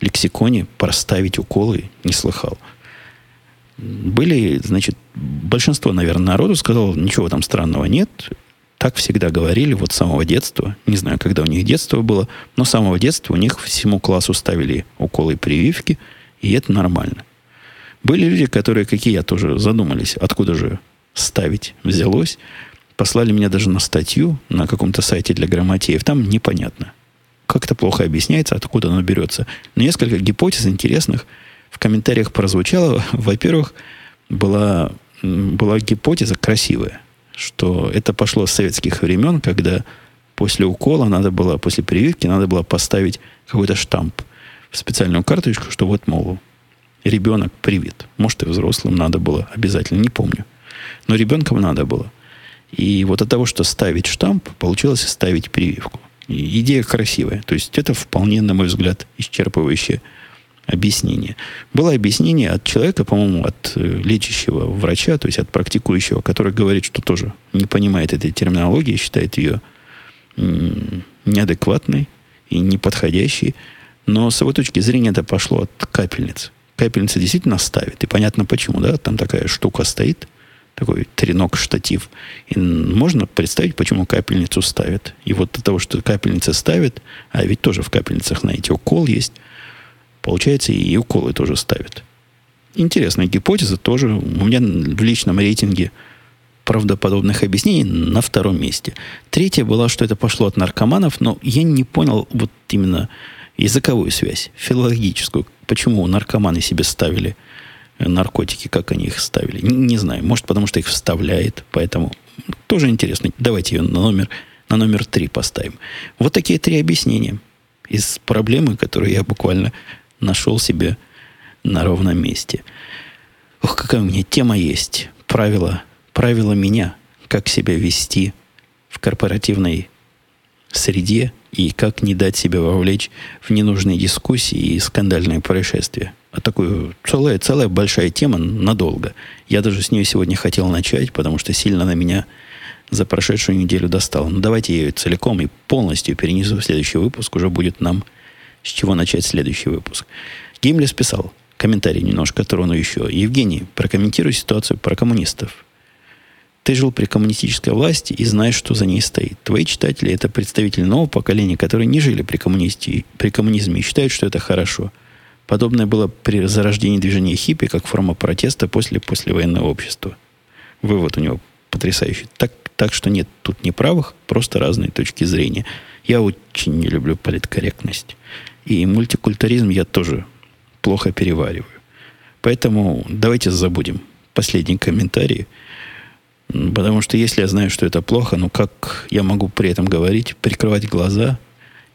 лексиконе проставить уколы не слыхал. Были, значит, большинство, наверное, народу сказало, ничего там странного нет. Так всегда говорили, вот с самого детства. Не знаю, когда у них детство было, но с самого детства у них всему классу ставили уколы и прививки, и это нормально. Были люди, которые, какие я тоже задумались, откуда же ставить взялось. Послали меня даже на статью на каком-то сайте для грамотеев. Там непонятно. Как-то плохо объясняется, откуда оно берется. Но несколько гипотез интересных в комментариях прозвучало. Во-первых, была, была гипотеза красивая, что это пошло с советских времен, когда после укола надо было, после прививки надо было поставить какой-то штамп в специальную карточку, что вот, мол, ребенок привит. Может, и взрослым надо было обязательно, не помню. Но ребенкам надо было – и вот от того, что ставить штамп, получилось ставить прививку. И идея красивая. То есть это вполне, на мой взгляд, исчерпывающее объяснение. Было объяснение от человека, по-моему, от э, лечащего врача, то есть от практикующего, который говорит, что тоже не понимает этой терминологии, считает ее неадекватной и неподходящей. Но с его точки зрения это пошло от капельниц. Капельница действительно ставит. И понятно почему, да? Там такая штука стоит, такой тренок-штатив. И можно представить, почему капельницу ставят. И вот от того, что капельница ставят, а ведь тоже в капельницах, знаете, укол есть, получается, и уколы тоже ставят. Интересная гипотеза тоже. У меня в личном рейтинге правдоподобных объяснений на втором месте. Третье было, что это пошло от наркоманов, но я не понял вот именно языковую связь, филологическую. Почему наркоманы себе ставили наркотики, как они их ставили. Не, не знаю, может, потому что их вставляет, поэтому тоже интересно. Давайте ее на номер, на номер три поставим. Вот такие три объяснения из проблемы, которую я буквально нашел себе на ровном месте. Ох, какая у меня тема есть. Правила, правила меня, как себя вести в корпоративной среде и как не дать себя вовлечь в ненужные дискуссии и скандальные происшествия. А такую целая, целая большая тема надолго. Я даже с нее сегодня хотел начать, потому что сильно на меня за прошедшую неделю достала. Но давайте я ее целиком и полностью перенесу в следующий выпуск. Уже будет нам с чего начать следующий выпуск. Гимлес писал комментарий немножко трону еще. Евгений, прокомментируй ситуацию про коммунистов. Ты жил при коммунистической власти и знаешь, что за ней стоит. Твои читатели – это представители нового поколения, которые не жили при, коммунисте, при коммунизме и считают, что это хорошо. Подобное было при зарождении движения хиппи как форма протеста после послевоенного общества. Вывод у него потрясающий. Так, так что нет тут неправых, просто разные точки зрения. Я очень не люблю политкорректность. И мультикультуризм я тоже плохо перевариваю. Поэтому давайте забудем последний комментарий – Потому что если я знаю, что это плохо, ну как я могу при этом говорить, прикрывать глаза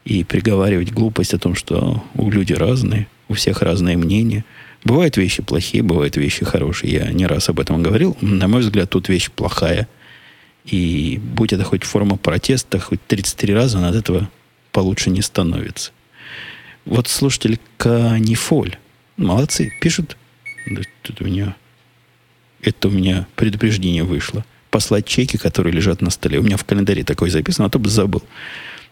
и приговаривать глупость о том, что у люди разные, у всех разные мнения. Бывают вещи плохие, бывают вещи хорошие. Я не раз об этом говорил. На мой взгляд, тут вещь плохая. И будь это хоть форма протеста, хоть 33 раза, он от этого получше не становится. Вот слушатель Канифоль. Молодцы. Пишут. Тут у меня это у меня предупреждение вышло. Послать чеки, которые лежат на столе. У меня в календаре такое записано, а то бы забыл.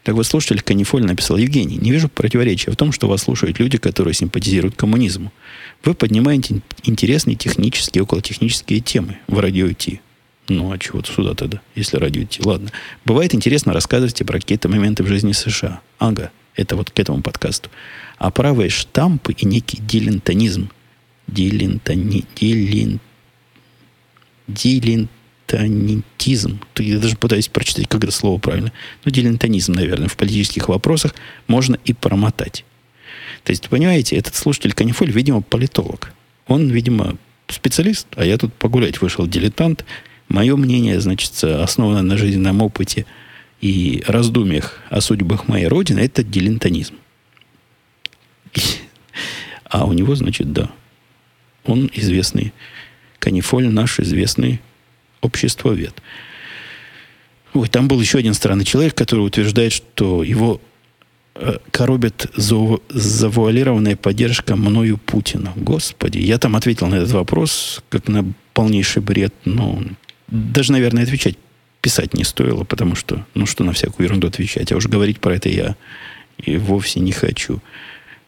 Так вот, слушатель Канифоль написал, Евгений, не вижу противоречия в том, что вас слушают люди, которые симпатизируют коммунизму. Вы поднимаете интересные технические, околотехнические темы в радио Ти. Ну, а чего сюда тогда, если радио Ти? Ладно. Бывает интересно рассказывать про какие-то моменты в жизни США. Ага, это вот к этому подкасту. А правые штампы и некий дилентонизм. Дилентони, дилент, дилентонизм. Я даже пытаюсь прочитать, как это слово правильно. Ну, дилентонизм, наверное, в политических вопросах можно и промотать. То есть, понимаете, этот слушатель Канифоль, видимо, политолог. Он, видимо, специалист, а я тут погулять вышел дилетант. Мое мнение, значит, основано на жизненном опыте и раздумьях о судьбах моей родины, это дилентонизм. А у него, значит, да, он известный Канифоль наш известный обществовед. Ой, там был еще один странный человек, который утверждает, что его э, коробит завуалированная поддержка мною Путина. Господи, я там ответил на этот вопрос, как на полнейший бред. Но даже, наверное, отвечать, писать не стоило, потому что, ну что на всякую ерунду отвечать. А уж говорить про это я и вовсе не хочу.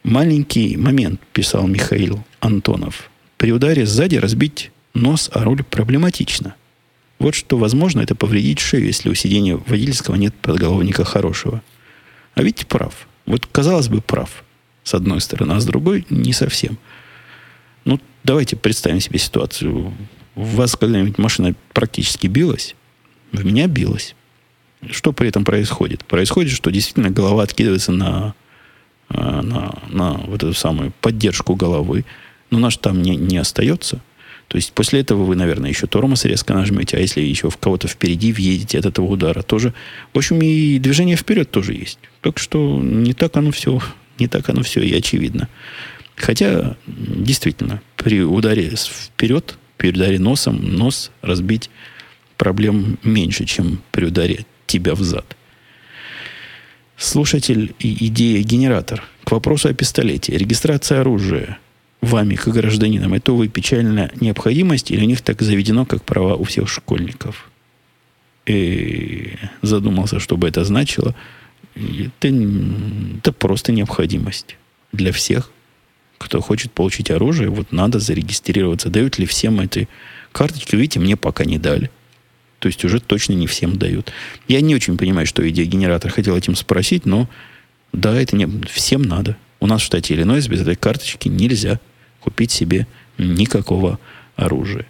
Маленький момент, писал Михаил Антонов. При ударе сзади разбить нос, а руль проблематично. Вот что, возможно, это повредить шею, если у сидения водительского нет подголовника хорошего. А ведь прав. Вот, казалось бы, прав. С одной стороны, а с другой не совсем. Ну, давайте представим себе ситуацию. У вас когда-нибудь машина практически билась? В меня билась. Что при этом происходит? Происходит, что действительно голова откидывается на, э, на, на вот эту самую поддержку головы. Но наш там не, не остается – то есть после этого вы, наверное, еще тормоз резко нажмете, а если еще в кого-то впереди въедете от этого удара, тоже. В общем, и движение вперед тоже есть. Так что не так оно все, не так оно все и очевидно. Хотя, действительно, при ударе вперед, при ударе носом, нос разбить проблем меньше, чем при ударе тебя в зад. Слушатель и идея генератор. К вопросу о пистолете. Регистрация оружия – вами, как гражданином, это, увы, печальная необходимость, или у них так заведено, как права у всех школьников? И задумался, что бы это значило. Это, это просто необходимость для всех, кто хочет получить оружие. Вот надо зарегистрироваться. Дают ли всем эти карточки? Видите, мне пока не дали. То есть уже точно не всем дают. Я не очень понимаю, что идеогенератор хотел этим спросить, но да, это не всем надо. У нас в штате Иллинойс без этой карточки нельзя купить себе никакого оружия.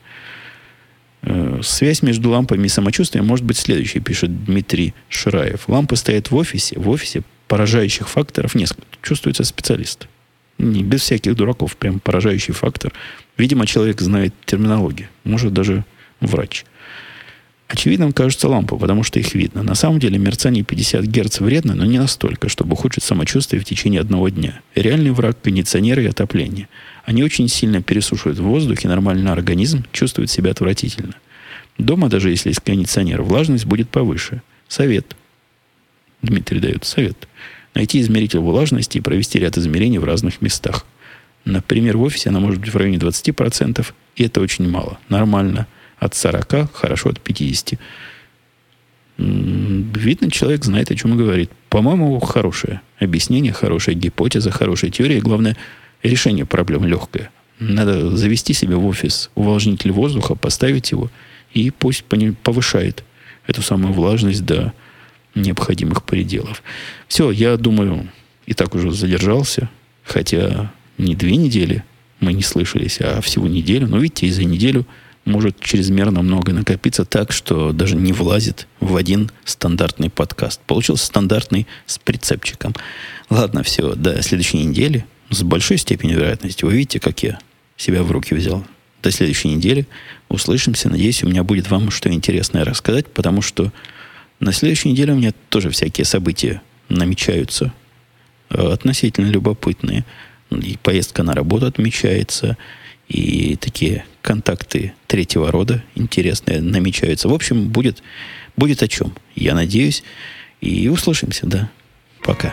Э, связь между лампами и самочувствием может быть следующей, пишет Дмитрий Шираев. Лампы стоят в офисе. В офисе поражающих факторов несколько. Чувствуется специалист. Не без всяких дураков, прям поражающий фактор. Видимо, человек знает терминологию. Может, даже врач. Очевидным кажется лампа, потому что их видно. На самом деле мерцание 50 Гц вредно, но не настолько, чтобы ухудшить самочувствие в течение одного дня. Реальный враг – кондиционеры и отопление. Они очень сильно пересушивают воздух, и нормальный организм чувствует себя отвратительно. Дома, даже если есть кондиционер, влажность будет повыше. Совет. Дмитрий дает совет. Найти измеритель влажности и провести ряд измерений в разных местах. Например, в офисе она может быть в районе 20%, и это очень мало. Нормально – от 40, хорошо от 50. Видно, человек знает, о чем говорит. По-моему, хорошее объяснение, хорошая гипотеза, хорошая теория. И главное, решение проблем легкое. Надо завести себе в офис увлажнитель воздуха, поставить его, и пусть повышает эту самую влажность до необходимых пределов. Все, я думаю, и так уже задержался, хотя не две недели мы не слышались, а всего неделю. Но видите, и за неделю – может чрезмерно много накопиться так, что даже не влазит в один стандартный подкаст. Получился стандартный с прицепчиком. Ладно, все, до следующей недели. С большой степенью вероятности. Вы видите, как я себя в руки взял. До следующей недели услышимся. Надеюсь, у меня будет вам что интересное рассказать, потому что на следующей неделе у меня тоже всякие события намечаются э, относительно любопытные. И поездка на работу отмечается, и такие контакты третьего рода интересные намечаются. В общем, будет, будет о чем, я надеюсь. И услышимся, да. Пока.